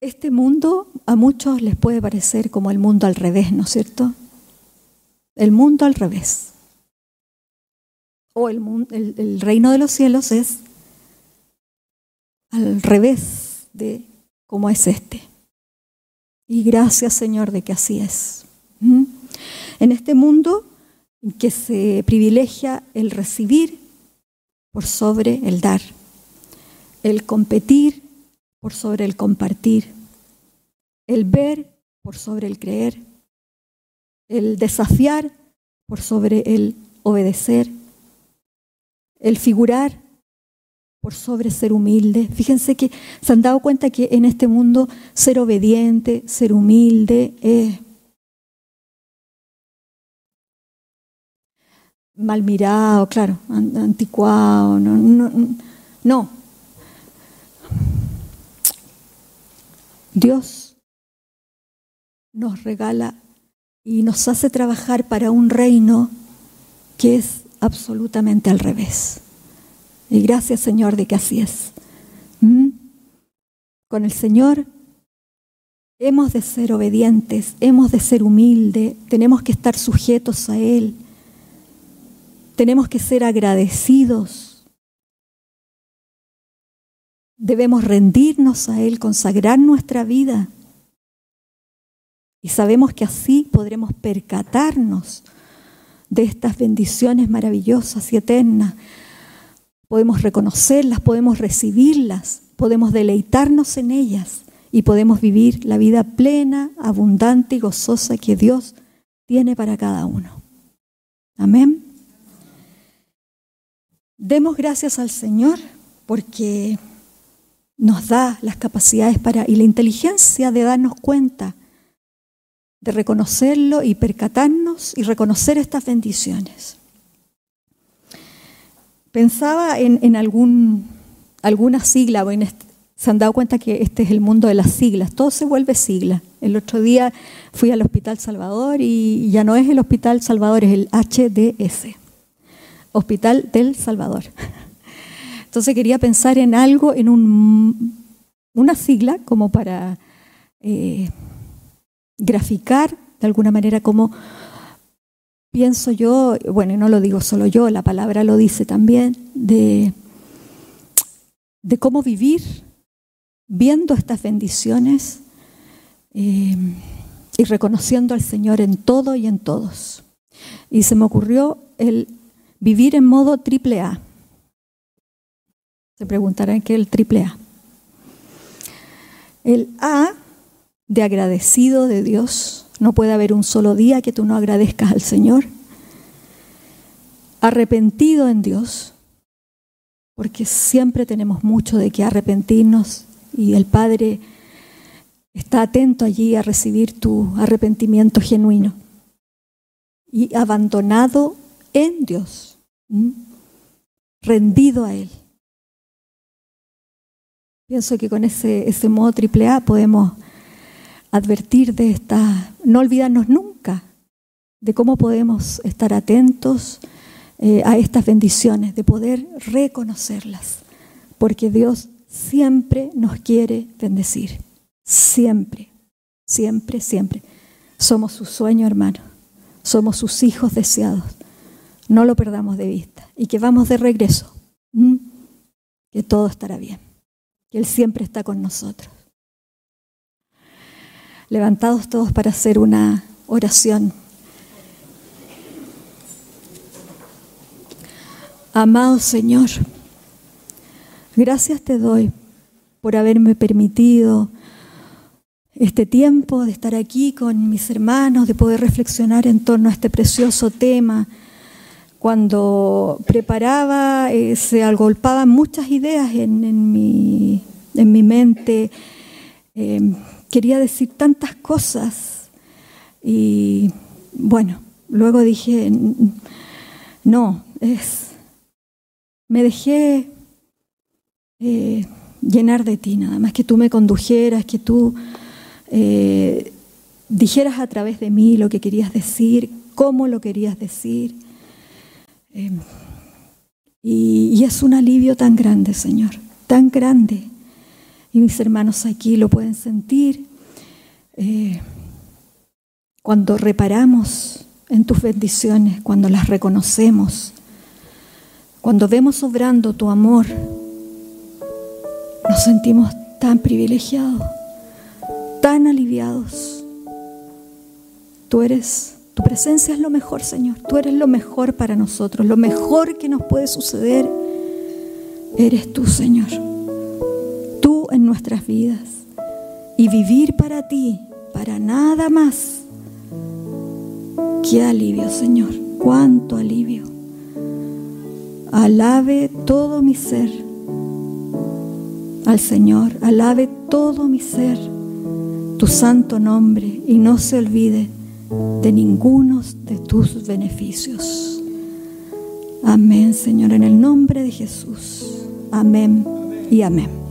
Este mundo a muchos les puede parecer como el mundo al revés, ¿no es cierto? El mundo al revés. O el, el reino de los cielos es al revés de cómo es este. Y gracias Señor de que así es. ¿Mm? En este mundo que se privilegia el recibir por sobre el dar, el competir por sobre el compartir, el ver por sobre el creer, el desafiar por sobre el obedecer, el figurar por sobre ser humilde. Fíjense que se han dado cuenta que en este mundo ser obediente, ser humilde es mal mirado, claro, anticuado, no, no, no, Dios nos regala y nos hace trabajar para un reino que es absolutamente al revés. Y gracias Señor de que así es. ¿Mm? Con el Señor hemos de ser obedientes, hemos de ser humildes, tenemos que estar sujetos a Él, tenemos que ser agradecidos, debemos rendirnos a Él, consagrar nuestra vida. Y sabemos que así podremos percatarnos de estas bendiciones maravillosas y eternas. Podemos reconocerlas, podemos recibirlas, podemos deleitarnos en ellas y podemos vivir la vida plena, abundante y gozosa que Dios tiene para cada uno. Amén. Demos gracias al Señor porque nos da las capacidades para y la inteligencia de darnos cuenta, de reconocerlo y percatarnos y reconocer estas bendiciones. Pensaba en, alguna sigla, en se han dado cuenta que este es el mundo de las siglas, todo se vuelve sigla. El otro día fui al Hospital Salvador y ya no es el Hospital Salvador, es el HDS, Hospital del Salvador. Entonces quería pensar en algo, en un, una sigla como para eh, graficar de alguna manera cómo pienso yo, bueno, no lo digo solo yo, la palabra lo dice también, de, de cómo vivir viendo estas bendiciones eh, y reconociendo al Señor en todo y en todos. Y se me ocurrió el vivir en modo triple A. Se preguntarán qué es el triple A. El A de agradecido de Dios. No puede haber un solo día que tú no agradezcas al Señor. Arrepentido en Dios, porque siempre tenemos mucho de qué arrepentirnos y el Padre está atento allí a recibir tu arrepentimiento genuino. Y abandonado en Dios, rendido a Él. Pienso que con ese, modo triple A podemos advertir de esta, no olvidarnos nunca de cómo podemos estar atentos eh, a estas bendiciones, de poder reconocerlas, porque Dios siempre nos quiere bendecir, siempre, siempre, siempre. Somos su sueño, hermano, somos sus hijos deseados, no lo perdamos de vista y que vamos de regreso, que todo estará bien, que Él siempre está con nosotros levantados todos para hacer una oración. Amado Señor, gracias te doy por haberme permitido este tiempo de estar aquí con mis hermanos, de poder reflexionar en torno a este precioso tema. Cuando preparaba, eh, se agolpaban muchas ideas en, mi, en mi, mente. Eh, quería decir tantas cosas y bueno, luego dije, no, es, me dejé eh, llenar de ti, nada más que tú me condujeras, que tú eh, dijeras a través de mí lo que querías decir, cómo lo querías decir. Em, y, es un alivio tan grande, Señor, tan grande y mis hermanos aquí lo pueden sentir. Eh, cuando reparamos en tus bendiciones, cuando las reconocemos, cuando vemos obrando tu amor, nos sentimos tan privilegiados, tan aliviados. Tú eres, tu presencia es lo mejor, Señor. Tú eres lo mejor para nosotros. Lo mejor que nos puede suceder eres tú, Señor en nuestras vidas y vivir para ti, para nada más. Qué alivio, Señor, cuánto alivio. Alabe todo mi ser al Señor, alabe todo mi ser tu santo nombre y no se olvide de ninguno de tus beneficios. Amén, Señor, en el nombre de Jesús. Amén y amén.